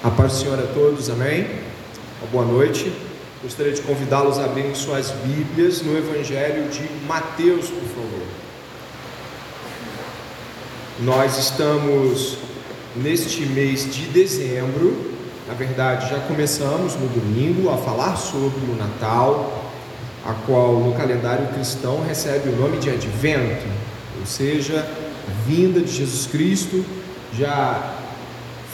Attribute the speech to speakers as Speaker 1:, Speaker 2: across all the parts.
Speaker 1: A paz do Senhor a todos, amém? Uma boa noite. Gostaria de convidá-los a abrirem suas Bíblias no Evangelho de Mateus, por favor. Nós estamos neste mês de dezembro, na verdade já começamos no domingo a falar sobre o Natal, a qual no calendário cristão recebe o nome de Advento, ou seja, a vinda de Jesus Cristo já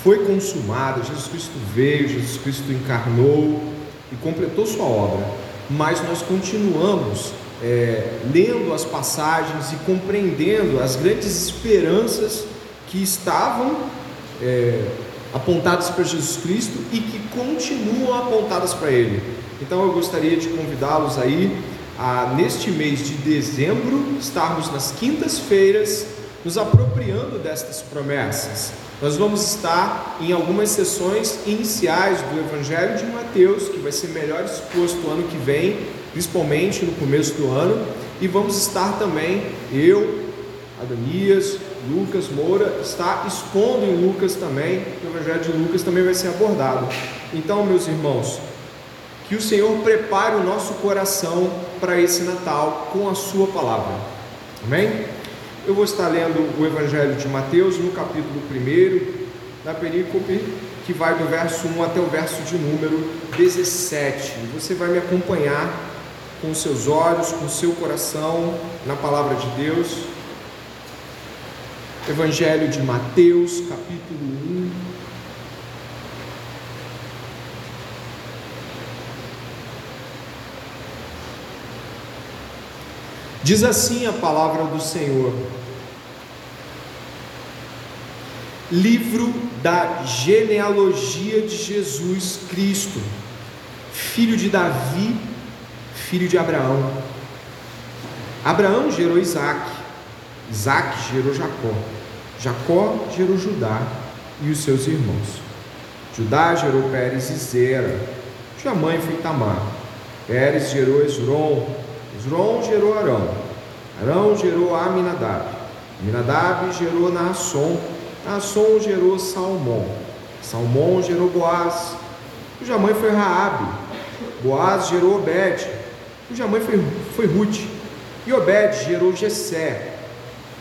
Speaker 1: foi consumada, Jesus Cristo veio, Jesus Cristo encarnou e completou sua obra, mas nós continuamos é, lendo as passagens e compreendendo as grandes esperanças que estavam é, apontadas para Jesus Cristo e que continuam apontadas para Ele. Então eu gostaria de convidá-los aí a, neste mês de dezembro, estarmos nas quintas-feiras nos apropriando destas promessas. Nós vamos estar em algumas sessões iniciais do Evangelho de Mateus, que vai ser melhor exposto ano que vem, principalmente no começo do ano, e vamos estar também, eu, Adonias, Lucas Moura, está expondo em Lucas também, o Evangelho de Lucas também vai ser abordado. Então, meus irmãos, que o Senhor prepare o nosso coração para esse Natal com a Sua palavra. Amém? Eu vou estar lendo o Evangelho de Mateus no capítulo 1, na perícope que vai do verso 1 até o verso de número 17. Você vai me acompanhar com seus olhos, com seu coração na palavra de Deus. Evangelho de Mateus, capítulo 1. Diz assim a palavra do Senhor: Livro da genealogia de Jesus Cristo, filho de Davi, filho de Abraão. Abraão gerou Isaac, Isaac gerou Jacó, Jacó gerou Judá e os seus irmãos. Judá gerou Pérez e Zera, sua mãe foi Tamar. Pérez gerou Esron, Esron gerou Arão, Arão gerou Aminadab, Aminadab gerou Naasson, Naasson gerou Salmão, Salmão gerou Boaz, cuja mãe foi Raabe, Boaz gerou Obed, cuja mãe foi, foi Ruth, e Obed gerou Jessé,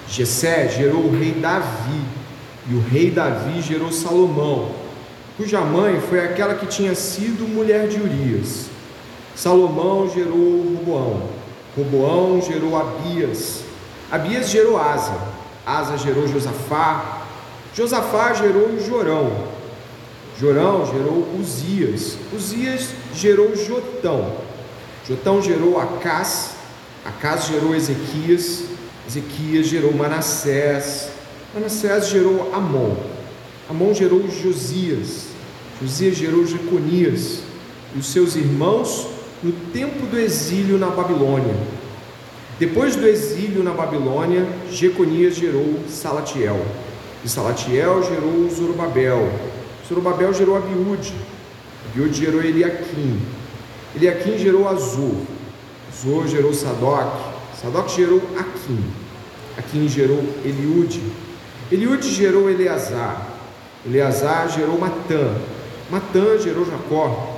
Speaker 1: Jessé gerou o rei Davi, e o rei Davi gerou Salomão, cuja mãe foi aquela que tinha sido mulher de Urias. Salomão gerou Roboão, Roboão gerou Abias, Abias gerou Asa, Asa gerou Josafá, Josafá gerou Jorão, Jorão gerou Uzias, Uzias gerou Jotão, Jotão gerou Acás, Acás gerou Ezequias, Ezequias gerou Manassés, Manassés gerou Amon, Amon gerou Josias, Josias gerou Jeconias, e os seus irmãos no tempo do exílio na Babilônia. Depois do exílio na Babilônia, Jeconias gerou Salatiel, e Salatiel gerou Zorobabel, Zorobabel gerou Abiúde, Abiúde gerou Eliaquim, Eliaquim gerou Azor, Azor gerou Sadoc, Sadoc gerou Aquim, Aquim gerou Eliúde, Eliúde gerou Eleazar, Eleazar gerou Matã, Matã gerou Jacó,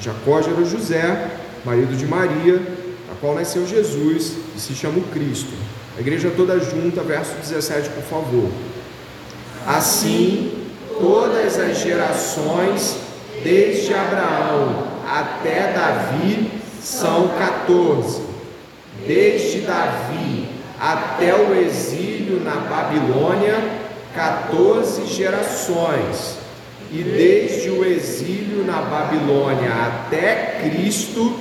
Speaker 1: Jacó gerou José, marido de Maria, da qual nasceu Jesus e se chama Cristo. A igreja toda junta, verso 17, por favor. Assim, todas as gerações, desde Abraão até Davi, são 14. Desde Davi até o exílio na Babilônia, 14 gerações e desde o exílio na Babilônia até Cristo,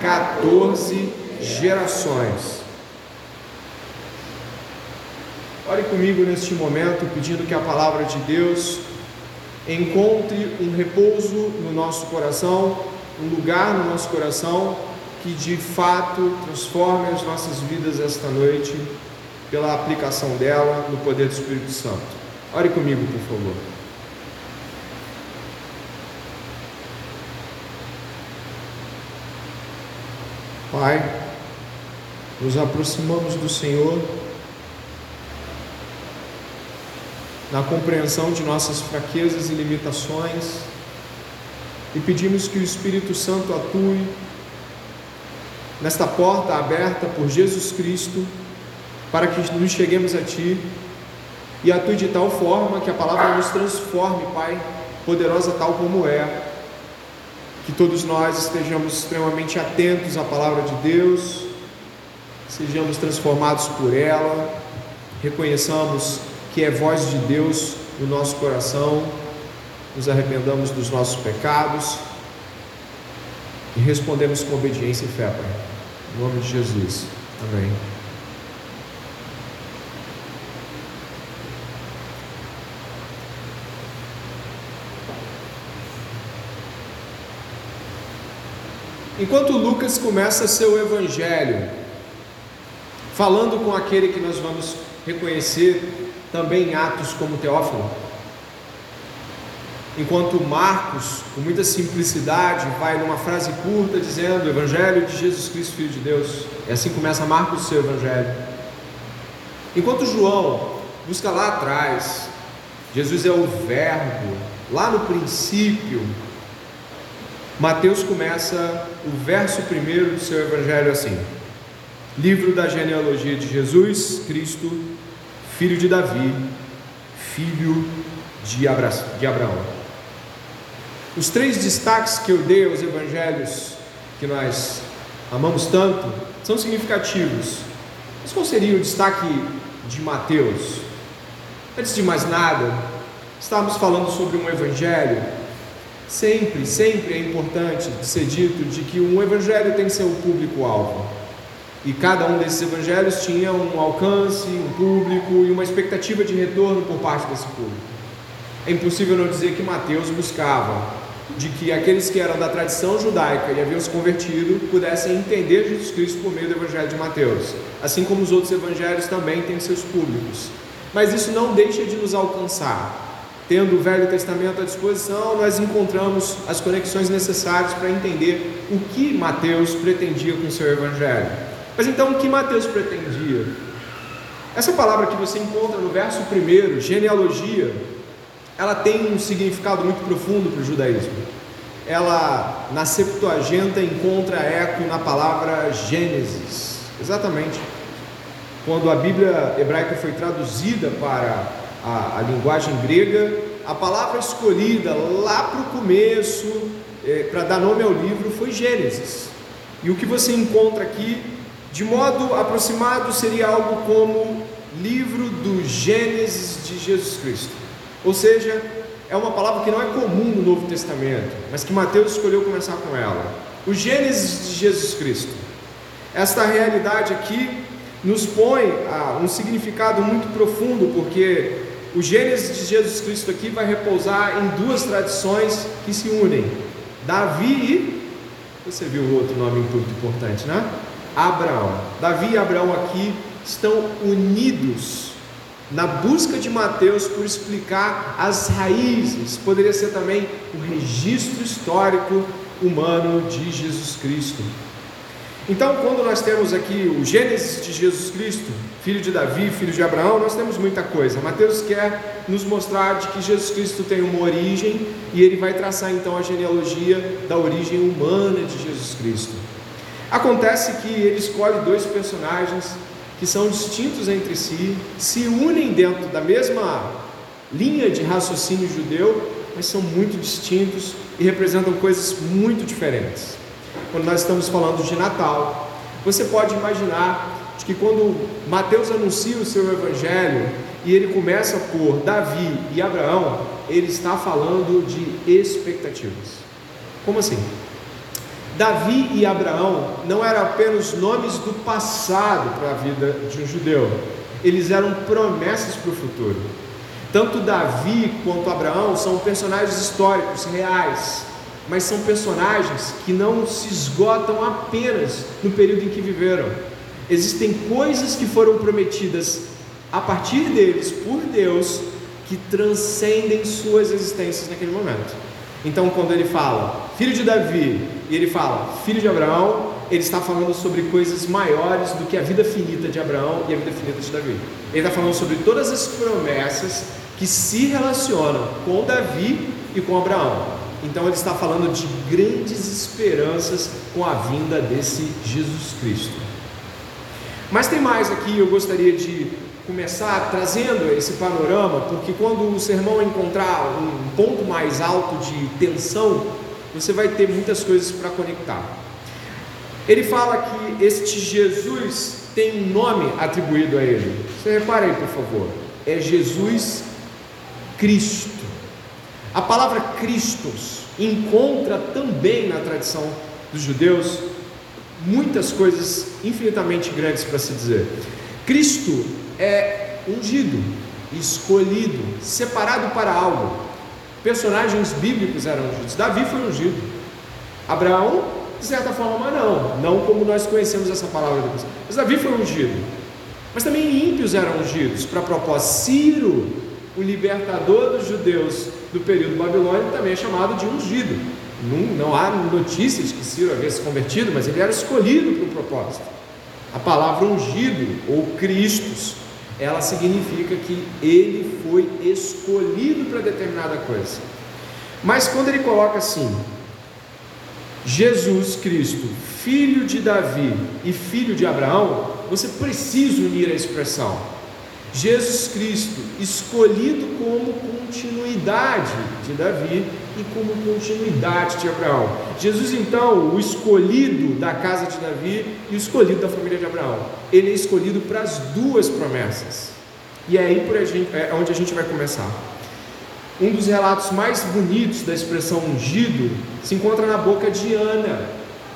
Speaker 1: 14 gerações. Ore comigo neste momento, pedindo que a palavra de Deus encontre um repouso no nosso coração, um lugar no nosso coração que de fato transforme as nossas vidas esta noite pela aplicação dela no poder do Espírito Santo. Ore comigo, por favor. Pai, nos aproximamos do Senhor na compreensão de nossas fraquezas e limitações e pedimos que o Espírito Santo atue nesta porta aberta por Jesus Cristo para que nos cheguemos a Ti e atue de tal forma que a palavra nos transforme, Pai, poderosa tal como é. Que todos nós estejamos extremamente atentos à palavra de Deus, sejamos transformados por ela, reconheçamos que é voz de Deus no nosso coração, nos arrependamos dos nossos pecados e respondemos com obediência e fé, Pai. Em nome de Jesus. Amém. Enquanto Lucas começa seu evangelho, falando com aquele que nós vamos reconhecer também em Atos como Teófilo, enquanto Marcos, com muita simplicidade, vai numa frase curta dizendo: Evangelho de Jesus Cristo, Filho de Deus. E assim começa Marcos seu evangelho. Enquanto João busca lá atrás, Jesus é o Verbo, lá no princípio, Mateus começa o verso primeiro do seu evangelho assim: Livro da genealogia de Jesus Cristo, filho de Davi, filho de, Abra de Abraão. Os três destaques que eu dei aos evangelhos que nós amamos tanto são significativos. Mas qual seria o destaque de Mateus? Antes de mais nada, estávamos falando sobre um evangelho Sempre, sempre é importante ser dito de que um evangelho tem o público-alvo. E cada um desses evangelhos tinha um alcance, um público e uma expectativa de retorno por parte desse público. É impossível não dizer que Mateus buscava de que aqueles que eram da tradição judaica e haviam se convertido pudessem entender Jesus Cristo por meio do evangelho de Mateus, assim como os outros evangelhos também têm seus públicos. Mas isso não deixa de nos alcançar tendo o Velho Testamento à disposição, nós encontramos as conexões necessárias para entender o que Mateus pretendia com o seu Evangelho. Mas então, o que Mateus pretendia? Essa palavra que você encontra no verso 1, genealogia, ela tem um significado muito profundo para o judaísmo. Ela, na Septuaginta, encontra eco na palavra Gênesis, exatamente. Quando a Bíblia hebraica foi traduzida para a, a linguagem grega, a palavra escolhida lá para o começo, é, para dar nome ao livro, foi Gênesis. E o que você encontra aqui, de modo aproximado, seria algo como livro do Gênesis de Jesus Cristo. Ou seja, é uma palavra que não é comum no Novo Testamento, mas que Mateus escolheu começar com ela. O Gênesis de Jesus Cristo. Esta realidade aqui nos põe a um significado muito profundo, porque o Gênesis de Jesus Cristo aqui vai repousar em duas tradições que se unem: Davi e. Você viu o outro nome muito importante, né? Abraão. Davi e Abraão aqui estão unidos na busca de Mateus por explicar as raízes, poderia ser também o registro histórico humano de Jesus Cristo. Então, quando nós temos aqui o Gênesis de Jesus Cristo, filho de Davi, filho de Abraão, nós temos muita coisa. Mateus quer nos mostrar de que Jesus Cristo tem uma origem e ele vai traçar então a genealogia da origem humana de Jesus Cristo. Acontece que ele escolhe dois personagens que são distintos entre si, se unem dentro da mesma linha de raciocínio judeu, mas são muito distintos e representam coisas muito diferentes quando nós estamos falando de Natal. Você pode imaginar que quando Mateus anuncia o seu evangelho e ele começa por Davi e Abraão, ele está falando de expectativas. Como assim? Davi e Abraão não eram apenas nomes do passado para a vida de um judeu, eles eram promessas para o futuro. Tanto Davi quanto Abraão são personagens históricos reais, mas são personagens que não se esgotam apenas no período em que viveram. Existem coisas que foram prometidas a partir deles por Deus que transcendem suas existências naquele momento. Então, quando ele fala filho de Davi e ele fala filho de Abraão, ele está falando sobre coisas maiores do que a vida finita de Abraão e a vida finita de Davi. Ele está falando sobre todas as promessas que se relacionam com Davi e com Abraão. Então ele está falando de grandes esperanças com a vinda desse Jesus Cristo. Mas tem mais aqui, eu gostaria de começar trazendo esse panorama, porque quando o sermão encontrar um ponto mais alto de tensão, você vai ter muitas coisas para conectar. Ele fala que este Jesus tem um nome atribuído a ele. Você repare aí, por favor. É Jesus Cristo. A palavra Christos encontra também na tradição dos judeus muitas coisas infinitamente grandes para se dizer. Cristo é ungido, escolhido, separado para algo. Personagens bíblicos eram ungidos. Davi foi ungido. Abraão, de certa forma, não. Não como nós conhecemos essa palavra depois. Mas Davi foi ungido. Mas também ímpios eram ungidos para propósito. Ciro, o libertador dos judeus do período babilônico, também é chamado de ungido. Não, não há notícias que Ciro havia se convertido, mas ele era escolhido para o propósito. A palavra ungido ou Cristos, ela significa que ele foi escolhido para determinada coisa. Mas quando ele coloca assim, Jesus Cristo, filho de Davi e filho de Abraão, você precisa unir a expressão. Jesus Cristo, escolhido como continuidade de Davi e como continuidade de Abraão. Jesus, então, o escolhido da casa de Davi e o escolhido da família de Abraão. Ele é escolhido para as duas promessas. E é aí gente, é onde a gente vai começar. Um dos relatos mais bonitos da expressão ungido se encontra na boca de Ana,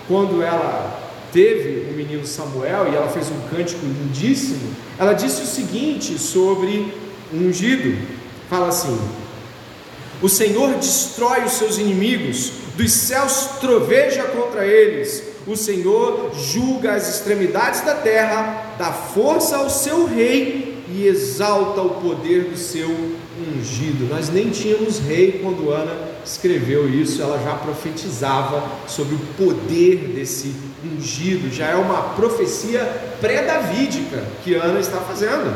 Speaker 1: quando ela teve o menino Samuel e ela fez um cântico lindíssimo. Ela disse o seguinte sobre ungido: fala assim: O Senhor destrói os seus inimigos, dos céus troveja contra eles, o Senhor julga as extremidades da terra, dá força ao seu rei e exalta o poder do seu ungido. Nós nem tínhamos rei quando Ana escreveu isso, ela já profetizava sobre o poder desse ungido, já é uma profecia pré-davídica que Ana está fazendo.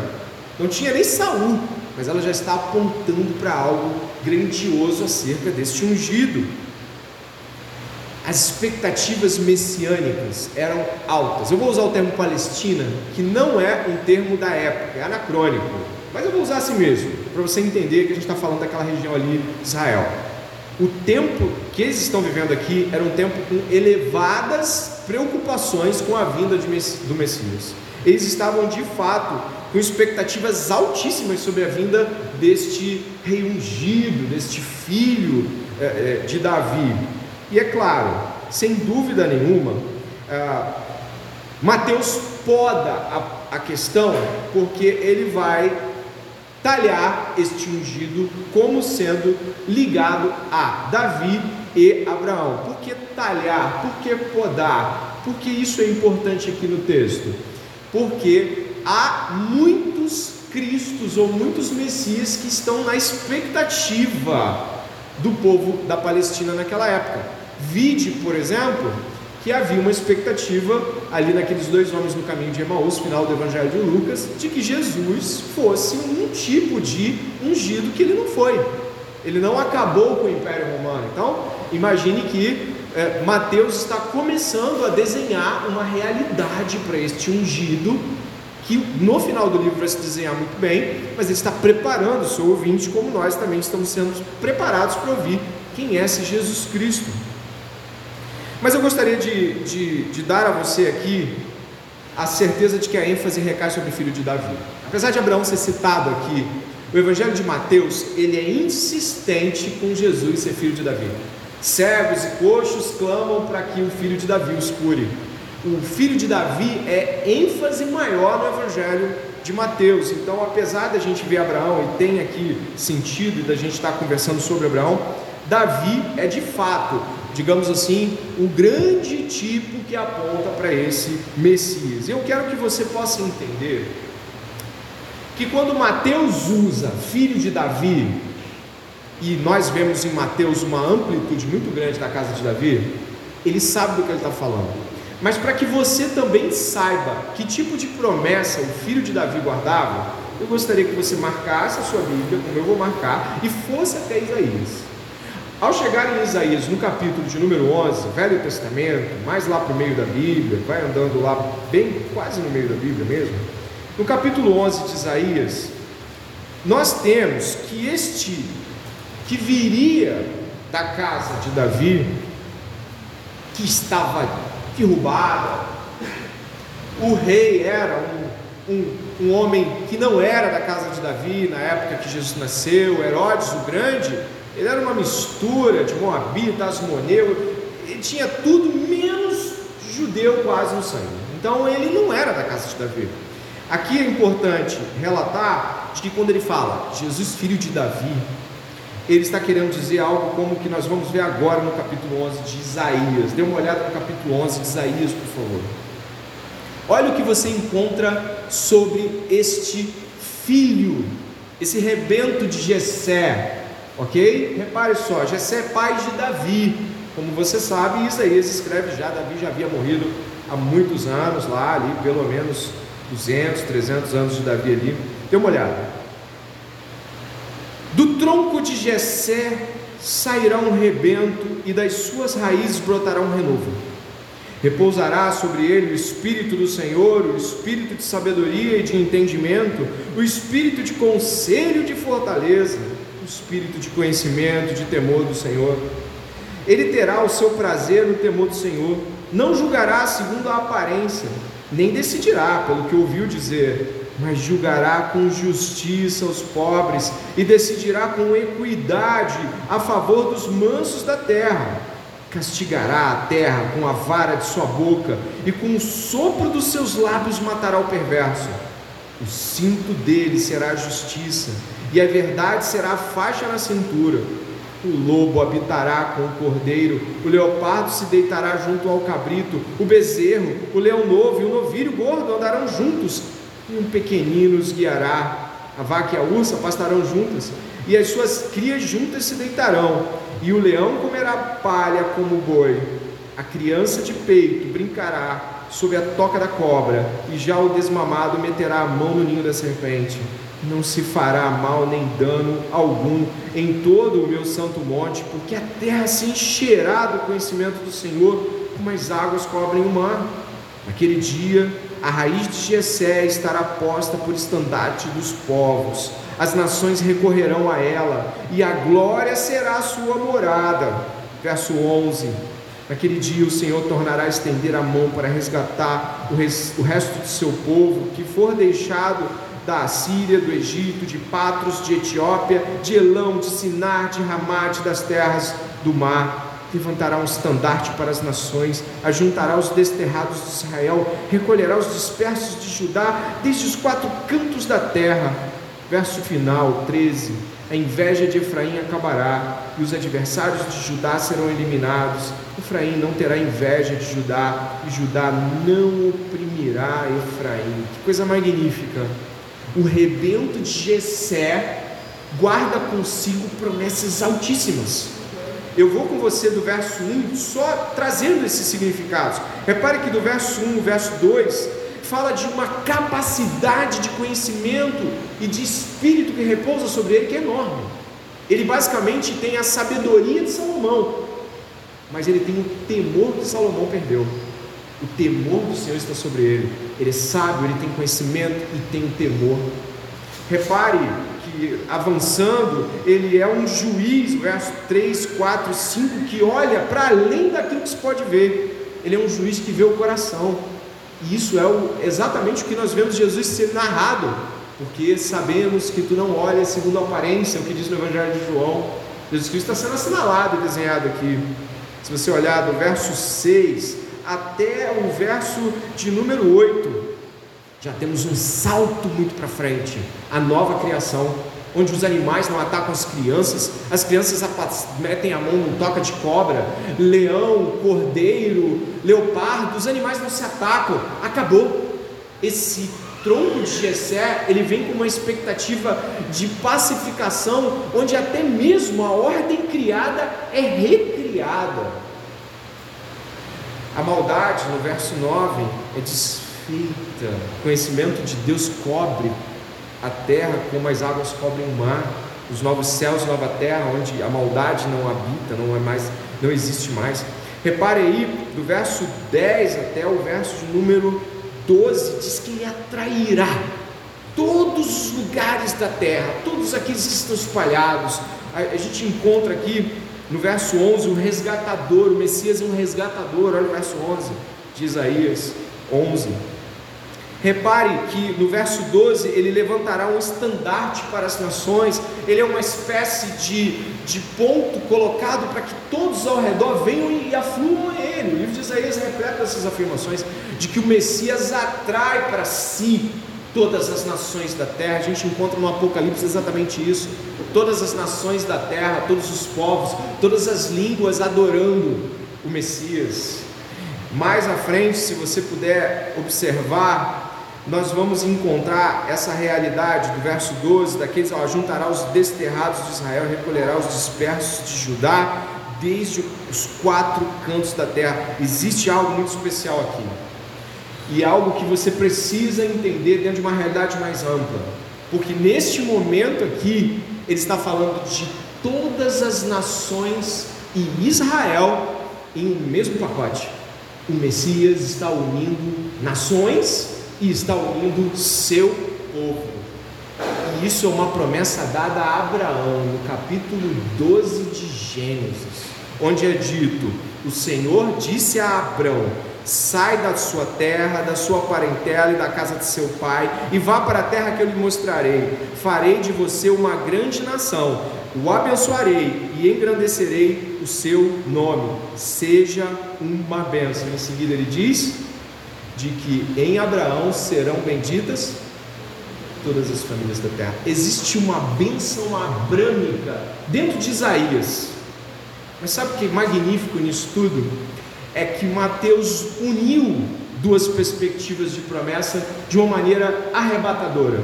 Speaker 1: Não tinha nem Saul, mas ela já está apontando para algo grandioso acerca deste ungido. As expectativas messiânicas eram altas. Eu vou usar o termo Palestina, que não é um termo da época, é anacrônico, mas eu vou usar assim mesmo, para você entender que a gente está falando daquela região ali Israel. O tempo que eles estão vivendo aqui era um tempo com elevadas preocupações com a vinda do Messias. Eles estavam de fato com expectativas altíssimas sobre a vinda deste rei ungido, deste filho é, de Davi. E é claro, sem dúvida nenhuma, ah, Mateus poda a questão porque ele vai talhar este ungido como sendo ligado a Davi e Abraão. Por que talhar? Por que podar? Por que isso é importante aqui no texto? Porque há muitos Cristos ou muitos Messias que estão na expectativa do povo da Palestina naquela época. Vide, por exemplo, que havia uma expectativa ali naqueles dois homens no caminho de Emaús, final do Evangelho de Lucas, de que Jesus fosse um tipo de ungido que ele não foi. Ele não acabou com o Império Romano. Então, imagine que é, Mateus está começando a desenhar uma realidade para este ungido, que no final do livro vai se desenhar muito bem, mas ele está preparando o seu ouvinte, como nós também estamos sendo preparados para ouvir quem é esse Jesus Cristo. Mas eu gostaria de, de, de, dar a você aqui a certeza de que a ênfase recai sobre o filho de Davi. Apesar de Abraão ser citado aqui, o Evangelho de Mateus ele é insistente com Jesus ser filho de Davi. Cegos e coxos clamam para que o filho de Davi os cure. O filho de Davi é ênfase maior no Evangelho de Mateus. Então, apesar da gente ver Abraão e tem aqui sentido da gente estar conversando sobre Abraão, Davi é de fato digamos assim, o grande tipo que aponta para esse Messias. Eu quero que você possa entender que quando Mateus usa filho de Davi, e nós vemos em Mateus uma amplitude muito grande da casa de Davi, ele sabe do que ele está falando. Mas para que você também saiba que tipo de promessa o filho de Davi guardava, eu gostaria que você marcasse a sua Bíblia, como eu vou marcar, e fosse até Isaías. Ao chegar em Isaías, no capítulo de número 11, Velho Testamento, mais lá para o meio da Bíblia, vai andando lá bem quase no meio da Bíblia mesmo. No capítulo 11 de Isaías, nós temos que este que viria da casa de Davi, que estava derrubada, o rei era um, um, um homem que não era da casa de Davi na época que Jesus nasceu, Herodes o Grande ele era uma mistura de Moabita, Asmoneu, ele tinha tudo menos judeu quase no sangue. Então ele não era da casa de Davi. Aqui é importante relatar de que quando ele fala Jesus filho de Davi, ele está querendo dizer algo como que nós vamos ver agora no capítulo 11 de Isaías. Dê uma olhada no capítulo 11 de Isaías, por favor. Olha o que você encontra sobre este filho, esse rebento de Jessé, Ok? Repare só, Jessé é pai de Davi. Como você sabe, Isaías escreve já, Davi já havia morrido há muitos anos lá, ali, pelo menos 200, 300 anos de Davi ali. Dê uma olhada. Do tronco de Jessé sairá um rebento e das suas raízes brotará um renovo. Repousará sobre ele o espírito do Senhor, o espírito de sabedoria e de entendimento, o espírito de conselho e de fortaleza espírito de conhecimento, de temor do Senhor. Ele terá o seu prazer no temor do Senhor, não julgará segundo a aparência, nem decidirá pelo que ouviu dizer, mas julgará com justiça os pobres e decidirá com equidade a favor dos mansos da terra. Castigará a terra com a vara de sua boca e com o sopro dos seus lábios matará o perverso. O cinto dele será a justiça e a verdade será a faixa na cintura. O lobo habitará com o cordeiro, o leopardo se deitará junto ao cabrito, o bezerro, o leão novo e o novilho gordo andarão juntos, e um pequenino os guiará. A vaca e a ursa pastarão juntas, e as suas crias juntas se deitarão, e o leão comerá palha como o boi. A criança de peito brincará sob a toca da cobra, e já o desmamado meterá a mão no ninho da serpente não se fará mal nem dano algum em todo o meu santo monte, porque a terra se encherá do conhecimento do Senhor, como as águas cobrem o mar. Naquele dia, a raiz de Jessé estará posta por estandarte dos povos, as nações recorrerão a ela, e a glória será a sua morada. Verso 11. Naquele dia o Senhor tornará a estender a mão para resgatar o resto do seu povo que for deixado da Assíria, do Egito, de Patros, de Etiópia, de Elão, de Sinar, de Ramate, das terras do mar. Levantará um estandarte para as nações, ajuntará os desterrados de Israel, recolherá os dispersos de Judá, desde os quatro cantos da terra. Verso final, 13. A inveja de Efraim acabará, e os adversários de Judá serão eliminados. Efraim não terá inveja de Judá, e Judá não oprimirá Efraim. Que coisa magnífica! O rebento de Jessé guarda consigo promessas altíssimas. Eu vou com você do verso 1 só trazendo esses significados. Repare que do verso 1 ao verso 2 fala de uma capacidade de conhecimento e de espírito que repousa sobre ele que é enorme. Ele basicamente tem a sabedoria de Salomão, mas ele tem o temor que Salomão perdeu. O temor do Senhor está sobre ele. Ele é sábio, ele tem conhecimento e tem temor. Repare que avançando, ele é um juiz, verso 3, 4, 5, que olha para além daquilo que se pode ver. Ele é um juiz que vê o coração. E isso é exatamente o que nós vemos Jesus ser narrado, porque sabemos que tu não olhas segundo a aparência, o que diz no Evangelho de João. Jesus Cristo está sendo assinalado e desenhado aqui. Se você olhar do verso 6 até o verso de número 8, já temos um salto muito para frente a nova criação, onde os animais não atacam as crianças, as crianças metem a mão no toca de cobra, leão, cordeiro, leopardo, os animais não se atacam, acabou. Esse tronco de Jessé, ele vem com uma expectativa de pacificação, onde até mesmo a ordem criada é recriada. A maldade, no verso 9, é desfeita. O conhecimento de Deus cobre a terra como as águas cobrem o mar, os novos céus nova terra, onde a maldade não habita, não é mais, não existe mais. Repare aí, do verso 10 até o verso número 12, diz que ele atrairá todos os lugares da terra, todos aqueles que estão espalhados. A, a gente encontra aqui no verso 11 o resgatador, o Messias é um resgatador, olha o verso 11 de Isaías 11. Repare que no verso 12 ele levantará um estandarte para as nações, ele é uma espécie de, de ponto colocado para que todos ao redor venham e afluam a ele. O livro de Isaías repleta essas afirmações de que o Messias atrai para si todas as nações da terra. A gente encontra no Apocalipse exatamente isso. Todas as nações da terra, todos os povos, todas as línguas adorando o Messias. Mais à frente, se você puder observar, nós vamos encontrar essa realidade do verso 12, daqueles, ó, juntará os desterrados de Israel, recolherá os dispersos de Judá, desde os quatro cantos da terra. Existe algo muito especial aqui. E algo que você precisa entender dentro de uma realidade mais ampla. Porque neste momento aqui, ele está falando de todas as nações e Israel em um mesmo pacote. O Messias está unindo nações e está unindo seu povo. E isso é uma promessa dada a Abraão no capítulo 12 de Gênesis, onde é dito: O Senhor disse a Abraão: Sai da sua terra, da sua parentela e da casa de seu pai, e vá para a terra que eu lhe mostrarei. Farei de você uma grande nação, o abençoarei e engrandecerei o seu nome. Seja uma bênção. Em seguida ele diz: de que em Abraão serão benditas todas as famílias da terra. Existe uma bênção abrâmica dentro de Isaías. Mas sabe o que é magnífico nisso tudo? É que Mateus uniu duas perspectivas de promessa de uma maneira arrebatadora.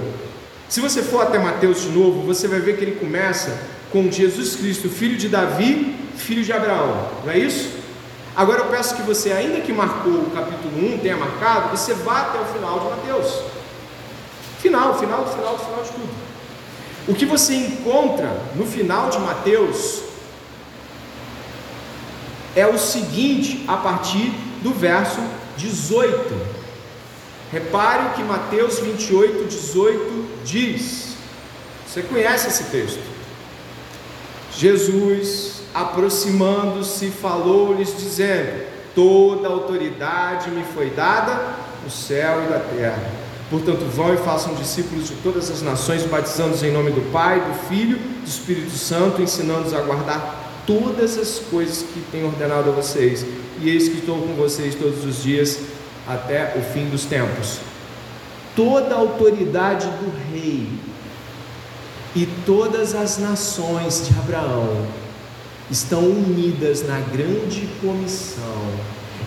Speaker 1: Se você for até Mateus de novo, você vai ver que ele começa com Jesus Cristo, filho de Davi, filho de Abraão, não é isso? Agora eu peço que você, ainda que marcou o capítulo 1, tenha marcado, você vá até o final de Mateus. Final, final, final, final de tudo. O que você encontra no final de Mateus é o seguinte, a partir do verso 18. Repare que Mateus 28, 18 diz. Você conhece esse texto? Jesus aproximando-se, falou-lhes, dizendo: Toda autoridade me foi dada no céu e na terra. Portanto, vão e façam discípulos de todas as nações, batizando-os em nome do Pai, do Filho, do Espírito Santo, ensinando-os a guardar todas as coisas que tenho ordenado a vocês. E eis que estou com vocês todos os dias até o fim dos tempos. Toda a autoridade do rei e todas as nações de Abraão estão unidas na grande comissão.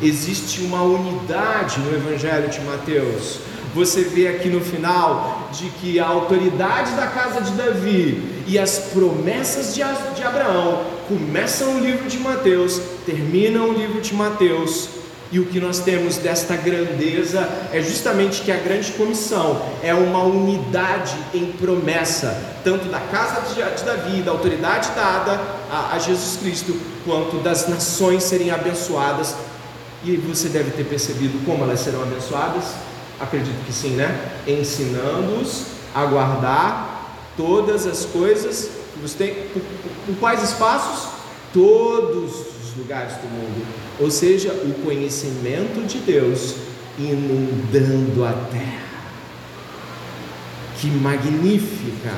Speaker 1: Existe uma unidade no Evangelho de Mateus. Você vê aqui no final de que a autoridade da casa de Davi e as promessas de Abraão começam o livro de Mateus, terminam o livro de Mateus e o que nós temos desta grandeza é justamente que a grande comissão é uma unidade em promessa, tanto da casa de Davi, da autoridade dada a, Jesus Cristo, quanto das nações serem abençoadas. E você deve ter percebido como elas serão abençoadas? Acredito que sim, né? Ensinando-os a guardar todas as coisas que você tem. Por quais espaços? Todos os lugares do mundo ou seja, o conhecimento de Deus inundando a terra. Que magnífica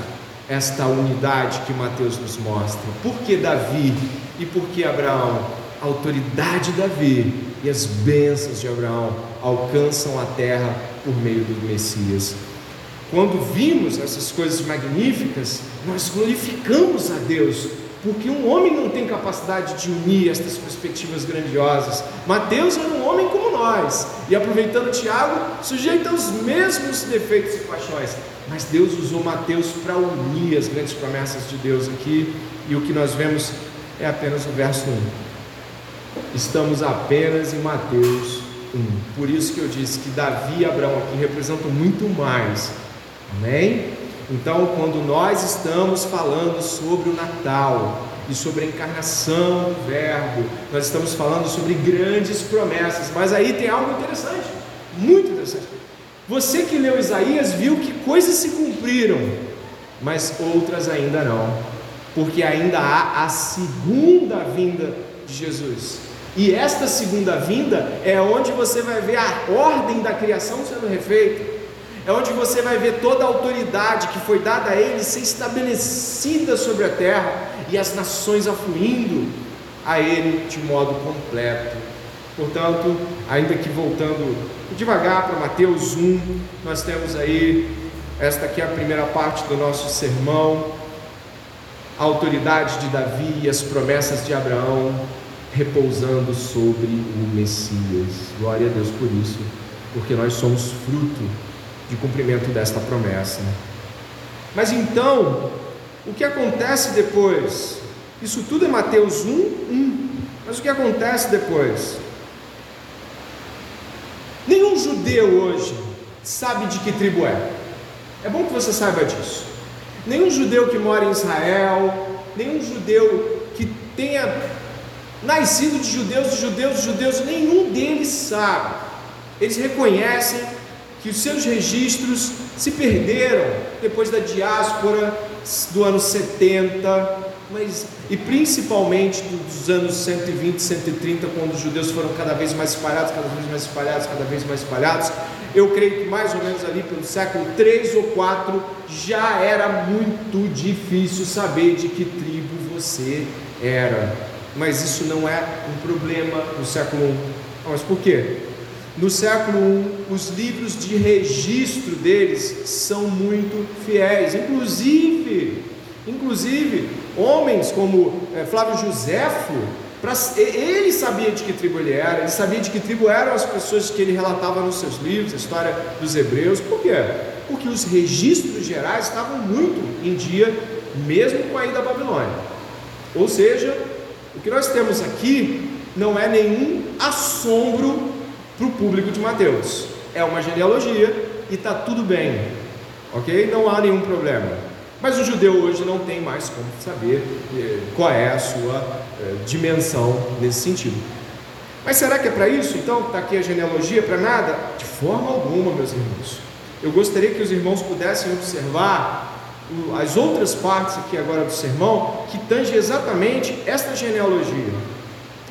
Speaker 1: esta unidade que Mateus nos mostra. Por que Davi e por que Abraão? A autoridade de Davi e as bênçãos de Abraão alcançam a terra por meio do Messias. Quando vimos essas coisas magníficas, nós glorificamos a Deus porque um homem não tem capacidade de unir estas perspectivas grandiosas. Mateus era um homem como nós, e aproveitando Tiago, sujeito aos mesmos defeitos e paixões. Mas Deus usou Mateus para unir as grandes promessas de Deus aqui, e o que nós vemos é apenas o verso 1. Estamos apenas em Mateus 1. Por isso que eu disse que Davi e Abraão aqui representam muito mais. Amém? Então, quando nós estamos falando sobre o Natal e sobre a encarnação do Verbo, nós estamos falando sobre grandes promessas, mas aí tem algo interessante, muito interessante. Você que leu Isaías viu que coisas se cumpriram, mas outras ainda não, porque ainda há a segunda vinda de Jesus. E esta segunda vinda é onde você vai ver a ordem da criação sendo refeita é onde você vai ver toda a autoridade que foi dada a ele ser estabelecida sobre a terra e as nações afluindo a ele de modo completo. Portanto, ainda que voltando devagar para Mateus 1, nós temos aí, esta aqui é a primeira parte do nosso sermão, a autoridade de Davi e as promessas de Abraão repousando sobre o Messias. Glória a Deus por isso, porque nós somos fruto de cumprimento desta promessa. Mas então, o que acontece depois? Isso tudo é Mateus 1, 1. Mas o que acontece depois? Nenhum judeu hoje sabe de que tribo é. É bom que você saiba disso. Nenhum judeu que mora em Israel, nenhum judeu que tenha nascido de judeus, de judeus, de judeus, nenhum deles sabe. Eles reconhecem que os seus registros se perderam depois da diáspora do ano 70, mas e principalmente dos anos 120, 130, quando os judeus foram cada vez mais espalhados, cada vez mais espalhados, cada vez mais espalhados. Eu creio que mais ou menos ali pelo século 3 ou 4 já era muito difícil saber de que tribo você era. Mas isso não é um problema no século 1. Mas por quê? No século I, os livros de registro deles são muito fiéis, inclusive, inclusive homens como é, Flávio Joséfo, pra, ele sabia de que tribo ele era, ele sabia de que tribo eram as pessoas que ele relatava nos seus livros, a história dos hebreus, por quê? Porque os registros gerais estavam muito em dia, mesmo com a ida da Babilônia. Ou seja, o que nós temos aqui não é nenhum assombro para o público de Mateus. É uma genealogia e está tudo bem, ok? Não há nenhum problema. Mas o judeu hoje não tem mais como saber eh, qual é a sua eh, dimensão nesse sentido. Mas será que é para isso? Então, está aqui a genealogia para nada? De forma alguma, meus irmãos. Eu gostaria que os irmãos pudessem observar as outras partes aqui agora do sermão que tangem exatamente esta genealogia.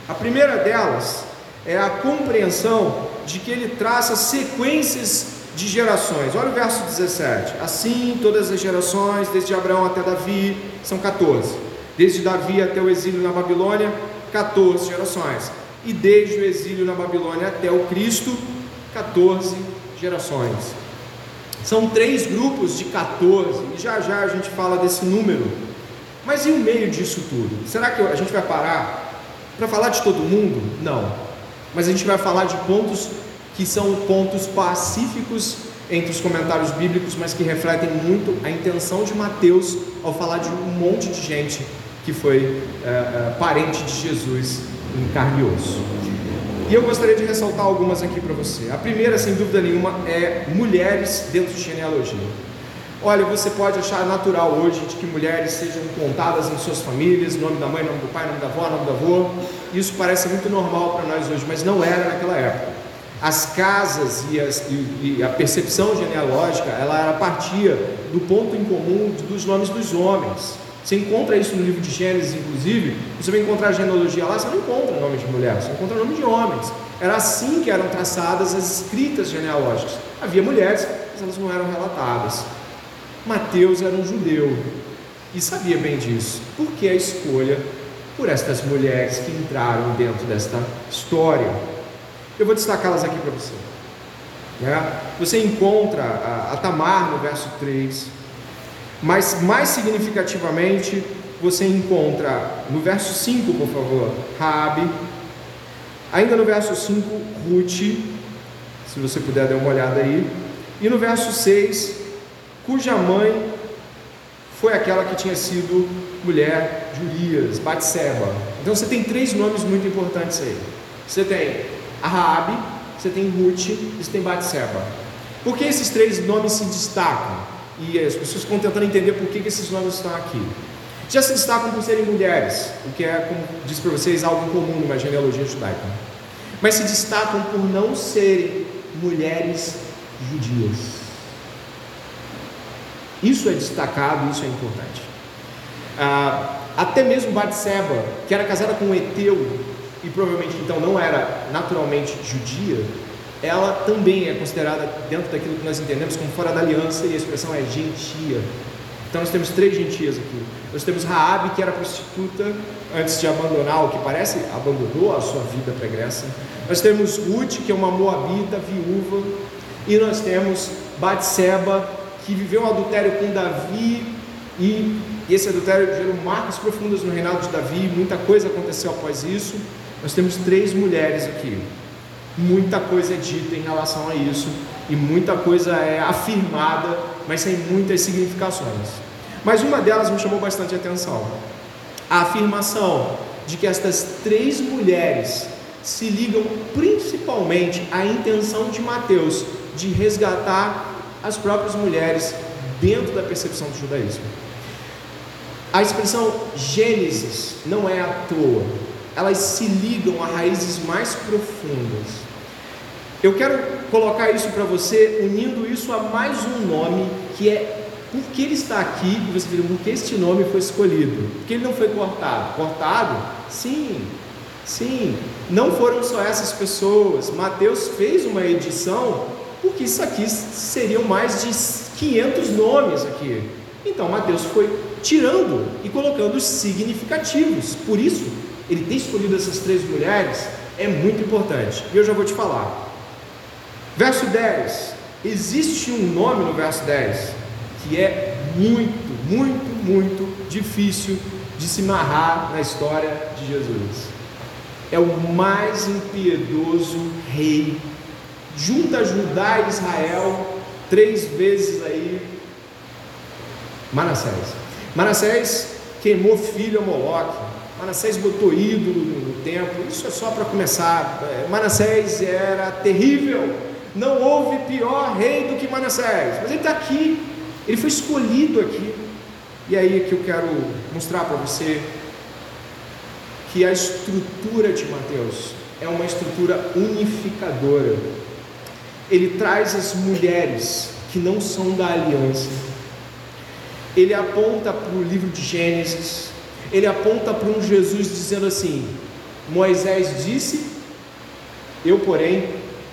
Speaker 1: A primeira delas é a compreensão de que ele traça sequências de gerações. Olha o verso 17. Assim, todas as gerações, desde Abraão até Davi, são 14. Desde Davi até o exílio na Babilônia, 14 gerações. E desde o exílio na Babilônia até o Cristo, 14 gerações. São três grupos de 14, e já já a gente fala desse número. Mas e o meio disso tudo? Será que a gente vai parar para falar de todo mundo? Não mas a gente vai falar de pontos que são pontos pacíficos entre os comentários bíblicos, mas que refletem muito a intenção de Mateus ao falar de um monte de gente que foi é, é, parente de Jesus em carne e osso. E eu gostaria de ressaltar algumas aqui para você. A primeira, sem dúvida nenhuma, é mulheres dentro de genealogia. Olha, você pode achar natural hoje de que mulheres sejam contadas em suas famílias, nome da mãe, nome do pai, nome da avó, nome do avô. Isso parece muito normal para nós hoje, mas não era naquela época. As casas e, as, e, e a percepção genealógica, ela era partia do ponto em comum dos nomes dos homens. Você encontra isso no livro de Gênesis, inclusive. Você vai encontrar a genealogia lá, você não encontra nome de mulher, você encontra nome de homens. Era assim que eram traçadas as escritas genealógicas. Havia mulheres, mas elas não eram relatadas. Mateus era um judeu e sabia bem disso. Por que a escolha por estas mulheres que entraram dentro desta história? Eu vou destacá-las aqui para você. Né? Você encontra a, a Tamar no verso 3, mas mais significativamente você encontra no verso 5, por favor, Rabi, ainda no verso 5, Ruth, se você puder dar uma olhada aí, e no verso 6, cuja mãe foi aquela que tinha sido mulher de Urias, Batseba. Então você tem três nomes muito importantes aí. Você tem Raabe, você tem Ruth e você tem Batseba. Por que esses três nomes se destacam? e as pessoas ficam tentando entender por que, esses nomes estão aqui. Já se destacam por serem mulheres, o que é, como disse para vocês, algo incomum numa genealogia judaica. Mas se destacam por não serem mulheres judias. Isso é destacado, isso é importante. Ah, até mesmo Batseba, que era casada com um Eteu e provavelmente então não era naturalmente judia, ela também é considerada dentro daquilo que nós entendemos como fora da aliança e a expressão é gentia. Então nós temos três gentias aqui. Nós temos Raabe, que era prostituta antes de abandonar, o que parece, abandonou a sua vida pregressa. Nós temos Ruth, que é uma moabita, viúva. E nós temos Batseba, que viveu um adultério com Davi e esse adultério gerou marcas profundas no reinado de Davi, muita coisa aconteceu após isso. Nós temos três mulheres aqui. Muita coisa é dita em relação a isso e muita coisa é afirmada, mas sem muitas significações. Mas uma delas me chamou bastante atenção. A afirmação de que estas três mulheres se ligam principalmente à intenção de Mateus de resgatar as próprias mulheres dentro da percepção do judaísmo. A expressão Gênesis não é à toa, elas se ligam a raízes mais profundas. Eu quero colocar isso para você, unindo isso a mais um nome que é por que ele está aqui você por que este nome foi escolhido? Porque ele não foi cortado. Cortado? Sim, sim. Não foram só essas pessoas. Mateus fez uma edição porque isso aqui seriam mais de 500 nomes aqui. Então Mateus foi tirando e colocando os significativos. Por isso, ele ter escolhido essas três mulheres é muito importante. E eu já vou te falar. Verso 10. Existe um nome no verso 10 que é muito, muito, muito difícil de se narrar na história de Jesus. É o mais impiedoso rei. Junta Judá e Israel três vezes aí. Manassés. Manassés queimou filho a Moloque. Manassés botou ídolo no templo. Isso é só para começar. É, Manassés era terrível. Não houve pior rei do que Manassés. Mas ele está aqui. Ele foi escolhido aqui. E aí que eu quero mostrar para você que a estrutura de Mateus é uma estrutura unificadora. Ele traz as mulheres que não são da aliança. Ele aponta para o livro de Gênesis. Ele aponta para um Jesus dizendo assim: Moisés disse, eu, porém,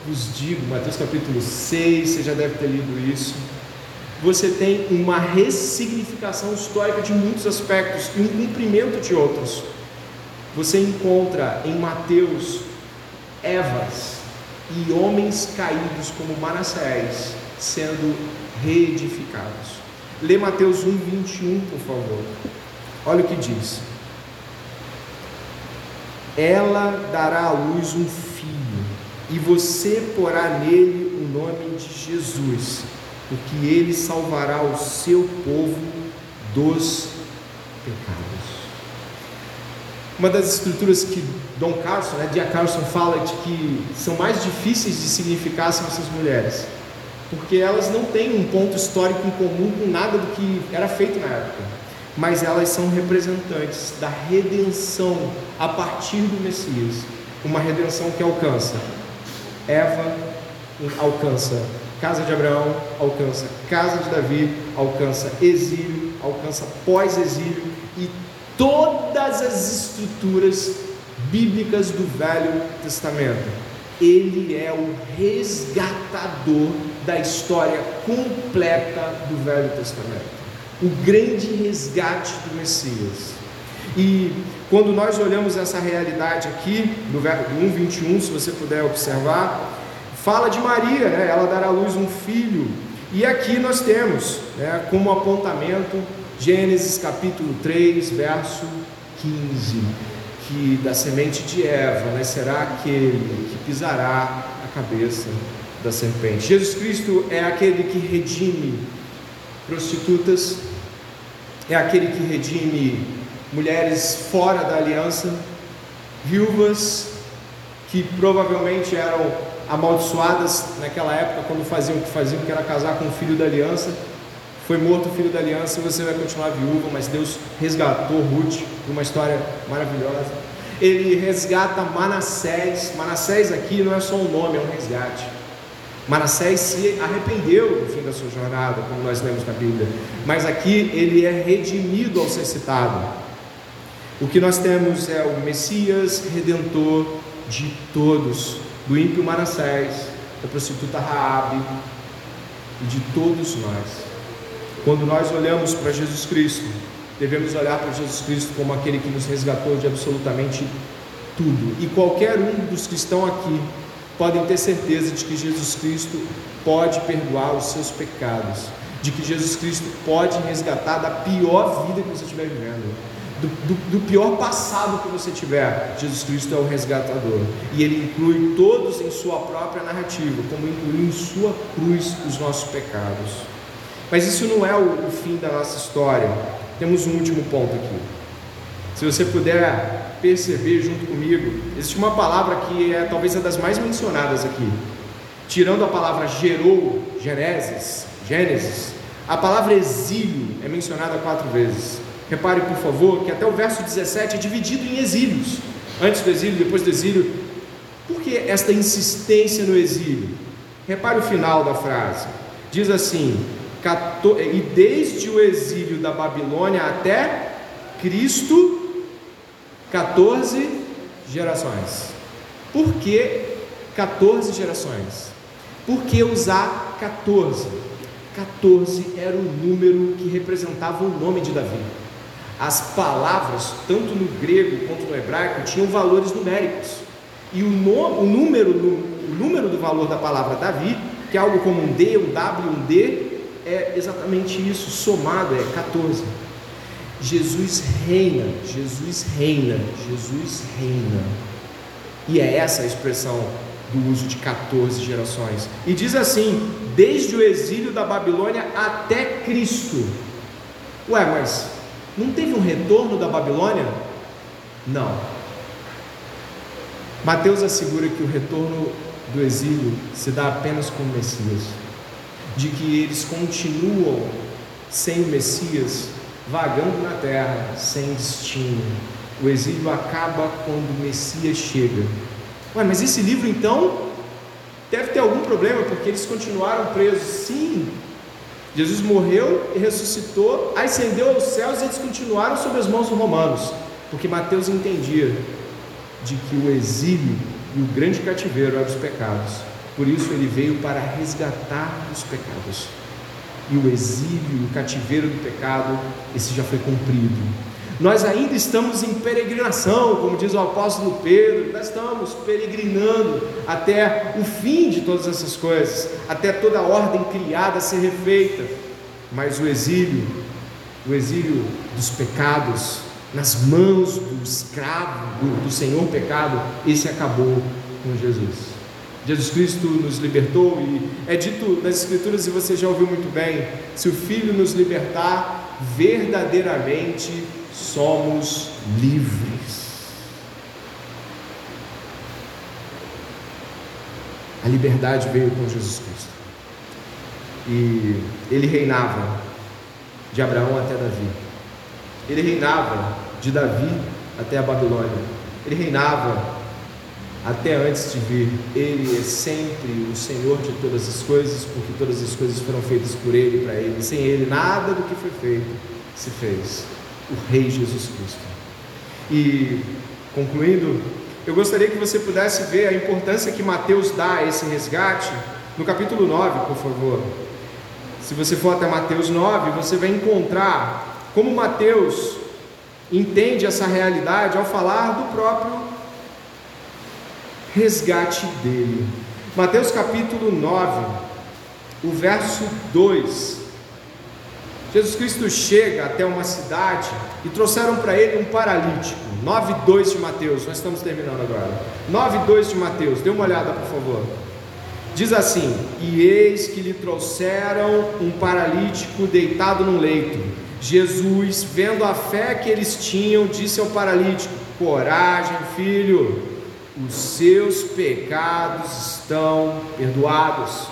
Speaker 1: vos digo, Mateus capítulo 6, você já deve ter lido isso você tem uma ressignificação histórica de muitos aspectos e um cumprimento de outros. Você encontra em Mateus Evas e homens caídos como Manassés sendo reedificados. Lê Mateus 1, 21, por favor. Olha o que diz. Ela dará à luz um filho, e você porá nele o nome de Jesus porque ele salvará o seu povo dos pecados. Uma das escrituras que Dom Carson, né, Dia Carson fala de que são mais difíceis de significar são essas mulheres, porque elas não têm um ponto histórico em comum com nada do que era feito na época, mas elas são representantes da redenção a partir do Messias, uma redenção que alcança Eva, alcança casa de Abraão, alcança casa de Davi, alcança exílio, alcança pós-exílio e todas as estruturas bíblicas do Velho Testamento. Ele é o resgatador da história completa do Velho Testamento. O grande resgate do Messias. E quando nós olhamos essa realidade aqui, do 1,21, se você puder observar, fala de Maria, né? ela dará à luz um filho. E aqui nós temos, né, como apontamento, Gênesis capítulo 3, verso 15, que da semente de Eva né, será aquele que pisará a cabeça da serpente. Jesus Cristo é aquele que redime prostitutas, é aquele que redime mulheres fora da aliança, viúvas que provavelmente eram amaldiçoadas naquela época, quando faziam o que faziam, que era casar com o filho da aliança, Foi morto o filho da aliança e você vai continuar viúva, mas Deus resgatou Ruth, uma história maravilhosa. Ele resgata Manassés. Manassés aqui não é só um nome, é um resgate. Manassés se arrependeu no fim da sua jornada, como nós lemos na Bíblia, mas aqui ele é redimido ao ser citado. O que nós temos é o Messias redentor de todos, do ímpio Manassés, da prostituta Raabe e de todos nós. Quando nós olhamos para Jesus Cristo, devemos olhar para Jesus Cristo como aquele que nos resgatou de absolutamente tudo. E qualquer um dos que estão aqui podem ter certeza de que Jesus Cristo pode perdoar os seus pecados, de que Jesus Cristo pode resgatar da pior vida que você estiver vivendo, do, do, do, pior passado que você tiver. Jesus Cristo é o resgatador e ele inclui todos em sua própria narrativa, como incluiu em sua cruz os nossos pecados. Mas isso não é o, o fim da nossa história. Temos um último ponto aqui. Se você puder perceber junto comigo, existe uma palavra que é talvez a das mais mencionadas aqui. Tirando a palavra gerou, Gênesis, Gênesis, a palavra exílio é mencionada quatro vezes. Repare, por favor, que até o verso 17 é dividido em exílios. Antes do exílio, depois do exílio. Por que esta insistência no exílio? Repare o final da frase. Diz assim: e desde o exílio da Babilônia até Cristo 14 gerações. Por que 14 gerações? Por que usar 14? 14 era o número que representava o nome de Davi. As palavras, tanto no grego quanto no hebraico, tinham valores numéricos. E o, no, o, número, o número do valor da palavra Davi, que é algo como um D, um W, um D, é exatamente isso, somado é 14. Jesus reina, Jesus reina, Jesus reina. E é essa a expressão do uso de 14 gerações. E diz assim: desde o exílio da Babilônia até Cristo. Ué, mas não teve um retorno da Babilônia? Não. Mateus assegura que o retorno do exílio se dá apenas com o Messias, de que eles continuam sem o Messias vagando na terra sem destino. O exílio acaba quando o Messias chega. Ué, mas esse livro então deve ter algum problema, porque eles continuaram presos. Sim, Jesus morreu e ressuscitou, ascendeu aos céus e eles continuaram sob as mãos dos romanos, porque Mateus entendia de que o exílio e o grande cativeiro eram os pecados. Por isso ele veio para resgatar os pecados e o exílio, o cativeiro do pecado, esse já foi cumprido. Nós ainda estamos em peregrinação, como diz o apóstolo Pedro, nós estamos peregrinando até o fim de todas essas coisas, até toda a ordem criada ser refeita. Mas o exílio, o exílio dos pecados, nas mãos do escravo, do, do Senhor pecado, esse acabou com Jesus. Jesus Cristo nos libertou e é dito nas Escrituras, e você já ouviu muito bem: se o Filho nos libertar, verdadeiramente somos livres. A liberdade veio com Jesus Cristo. E ele reinava de Abraão até Davi. Ele reinava de Davi até a Babilônia. Ele reinava até antes de vir. Ele é sempre o Senhor de todas as coisas, porque todas as coisas foram feitas por Ele para Ele. Sem Ele, nada do que foi feito se fez. O Rei Jesus Cristo. E, concluindo, eu gostaria que você pudesse ver a importância que Mateus dá a esse resgate no capítulo 9, por favor. Se você for até Mateus 9, você vai encontrar como Mateus entende essa realidade ao falar do próprio resgate dele. Mateus capítulo 9, o verso 2. Jesus Cristo chega até uma cidade e trouxeram para ele um paralítico. 9:2 de Mateus, nós estamos terminando agora. 9:2 de Mateus, dê uma olhada, por favor. Diz assim: E eis que lhe trouxeram um paralítico deitado no leito. Jesus, vendo a fé que eles tinham, disse ao paralítico: Coragem, filho, os seus pecados estão perdoados.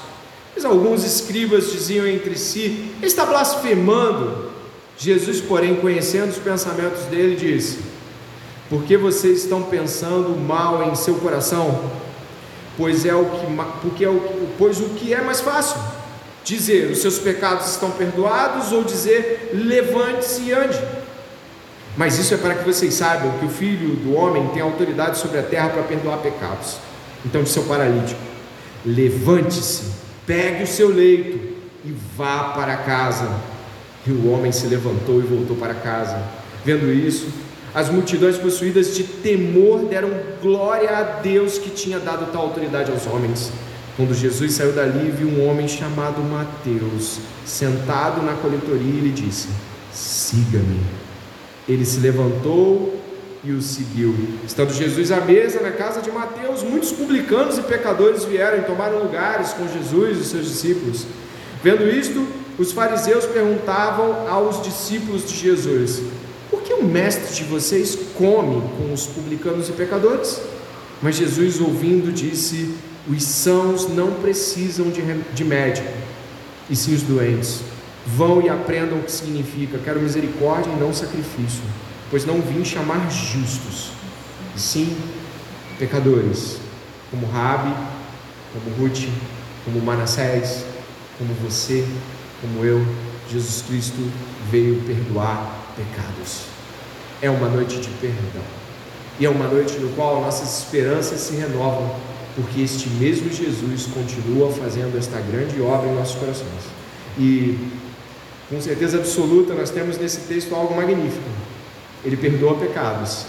Speaker 1: Mas alguns escribas diziam entre si: está blasfemando. Jesus, porém, conhecendo os pensamentos dele, disse: Por que vocês estão pensando mal em seu coração? Pois é o que, porque é o, pois o que é mais fácil? Dizer: Os seus pecados estão perdoados, ou dizer: Levante-se e ande. Mas isso é para que vocês saibam que o Filho do Homem tem autoridade sobre a terra para perdoar pecados. Então disse ao paralítico: Levante-se, pegue o seu leito e vá para casa. E o homem se levantou e voltou para casa. Vendo isso, as multidões possuídas de temor deram glória a Deus que tinha dado tal autoridade aos homens. Quando Jesus saiu dali, viu um homem chamado Mateus sentado na coletoria e lhe disse: Siga-me. Ele se levantou e o seguiu. Estando Jesus à mesa na casa de Mateus, muitos publicanos e pecadores vieram e tomaram lugares com Jesus e seus discípulos. Vendo isto, os fariseus perguntavam aos discípulos de Jesus: Por que o mestre de vocês come com os publicanos e pecadores? Mas Jesus, ouvindo, disse: Os sãos não precisam de, médico, e sim os doentes. Vão e aprendam o que significa: quero misericórdia e não sacrifício pois não vim chamar justos, e sim pecadores, como Rabi, como Ruth, como Manassés, como você, como eu. Jesus Cristo veio perdoar pecados. É uma noite de perdão. E é uma noite no qual nossas esperanças se renovam, porque este mesmo Jesus continua fazendo esta grande obra em nossos corações. E com certeza absoluta nós temos nesse texto algo magnífico ele perdoa pecados.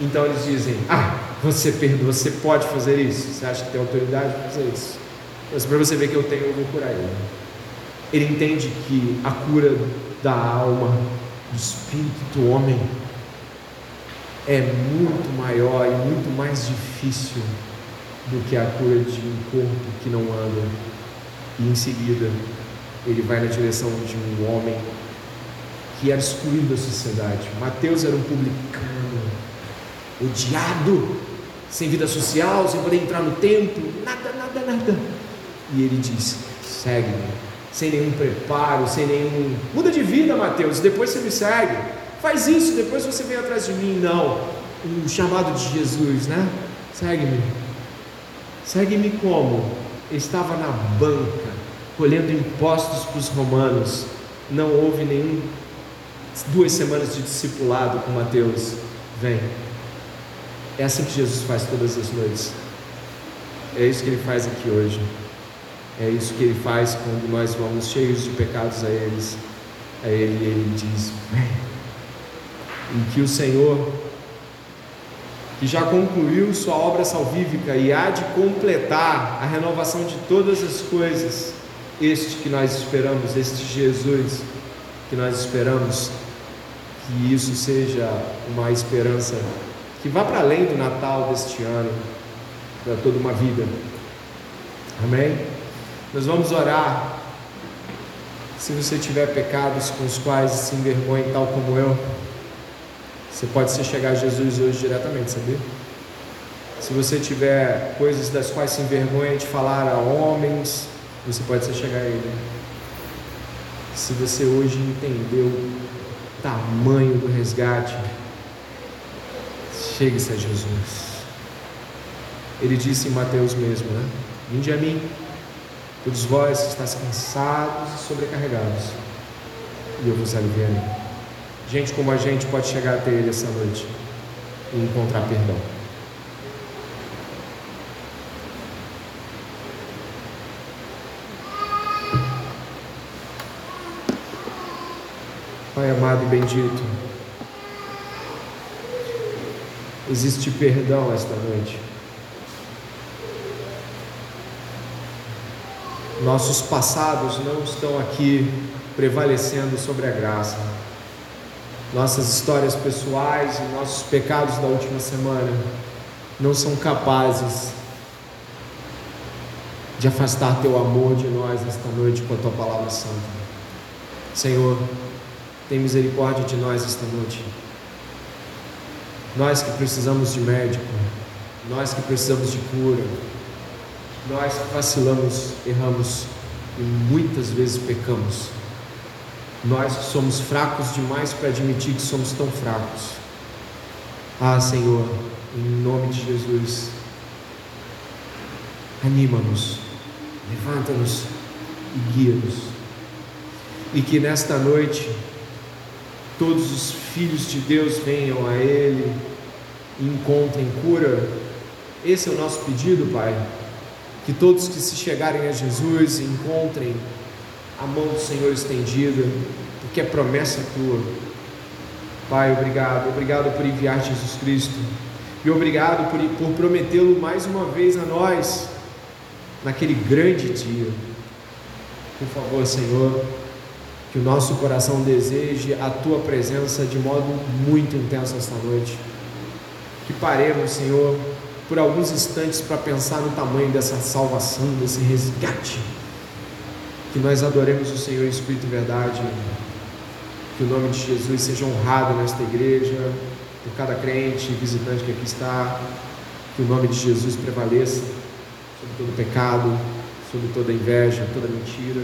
Speaker 1: Então eles dizem: Ah, você perdoa, você pode fazer isso. Você acha que tem autoridade para fazer isso? Mas para você ver que eu tenho, eu vou curar ele. Ele entende que a cura da alma, do espírito do homem, é muito maior e muito mais difícil do que a cura de um corpo que não anda. E em seguida, ele vai na direção de um homem que era excluído da sociedade. Mateus era um publicano, odiado, sem vida social, sem poder entrar no templo, nada, nada, nada. E ele disse: segue-me, sem nenhum preparo, sem nenhum. Muda de vida, Mateus, depois você me segue. Faz isso, depois você vem atrás de mim. Não, o chamado de Jesus, né? Segue-me. Segue-me como? Estava na banca, colhendo impostos para os romanos. Não houve nenhum duas semanas de discipulado com Mateus, vem. É assim que Jesus faz todas as noites. É isso que ele faz aqui hoje. É isso que ele faz quando nós vamos cheios de pecados a eles. A ele, ele diz: Vem. E que o Senhor, que já concluiu sua obra salvífica e há de completar a renovação de todas as coisas, este que nós esperamos, este Jesus que nós esperamos, que isso seja uma esperança que vá para além do Natal deste ano, para toda uma vida. Amém? Nós vamos orar. Se você tiver pecados com os quais se envergonha, tal como eu, você pode se chegar a Jesus hoje diretamente, sabia? Se você tiver coisas das quais se envergonha de falar a homens, você pode se chegar a Ele. Se você hoje entendeu tamanho do resgate, chegue-se a Jesus. Ele disse em Mateus mesmo, né? Vinde a mim, todos vós que estáis cansados e sobrecarregados, e eu vos aliviarei. Gente como a gente pode chegar até Ele essa noite e encontrar perdão. Pai amado e bendito, existe perdão esta noite. Nossos passados não estão aqui prevalecendo sobre a graça. Nossas histórias pessoais e nossos pecados da última semana não são capazes de afastar teu amor de nós esta noite com a tua palavra santa. Senhor, tem misericórdia de nós esta noite. Nós que precisamos de médico, nós que precisamos de cura, Nós vacilamos, erramos e muitas vezes pecamos. Nós que somos fracos demais para admitir que somos tão fracos. Ah, Senhor, em nome de Jesus, anima-nos, levanta-nos e guia-nos. E que nesta noite todos os filhos de Deus venham a Ele e encontrem cura. Esse é o nosso pedido, Pai. Que todos que se chegarem a Jesus encontrem a mão do Senhor estendida, porque é promessa tua. Pai, obrigado, obrigado por enviar Jesus Cristo e obrigado por, por prometê-lo mais uma vez a nós naquele grande dia. Por favor, Senhor, que o nosso coração deseje a tua presença de modo muito intenso esta noite. Que paremos, Senhor, por alguns instantes para pensar no tamanho dessa salvação, desse resgate. Que nós adoremos o Senhor Espírito e Verdade. Que o nome de Jesus seja honrado nesta igreja, por cada crente e visitante que aqui está. Que o nome de Jesus prevaleça sobre todo pecado, sobre toda inveja, toda mentira.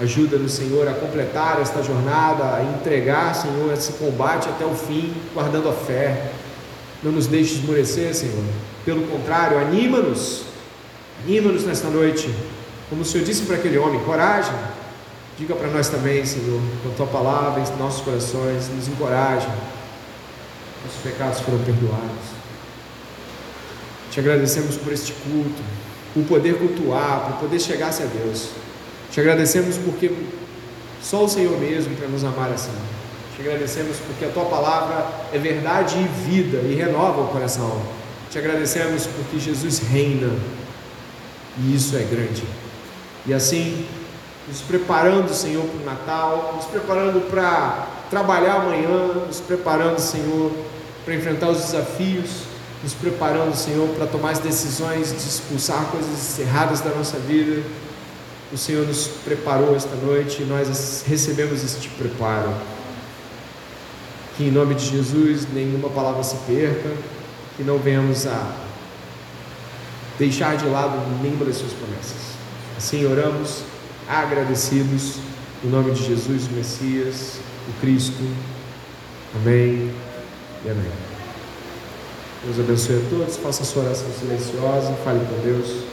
Speaker 1: Ajuda-nos, Senhor, a completar esta jornada, a entregar, Senhor, esse combate até o fim, guardando a fé. Não nos deixe esmorecer, Senhor. Pelo contrário, anima-nos. Anima-nos nesta noite. Como o Senhor disse para aquele homem, coragem. Diga para nós também, Senhor, com a tua palavra em nossos corações, nos encoraje. Nossos pecados foram perdoados. Te agradecemos por este culto, por poder cultuar, por poder chegar-se a Deus. Te agradecemos porque só o Senhor mesmo para nos amar assim. Te agradecemos porque a tua palavra é verdade e vida e renova o coração. Te agradecemos porque Jesus reina e isso é grande. E assim, nos preparando, Senhor, para o Natal, nos preparando para trabalhar amanhã, nos preparando, Senhor, para enfrentar os desafios, nos preparando, Senhor, para tomar as decisões de expulsar coisas erradas da nossa vida. O Senhor nos preparou esta noite e nós recebemos este preparo. Que em nome de Jesus nenhuma palavra se perca, que não venhamos a deixar de lado nenhuma das suas promessas. Assim oramos, agradecidos, em nome de Jesus, o Messias, o Cristo. Amém e amém. Deus abençoe a todos, faça a sua oração silenciosa, fale com Deus.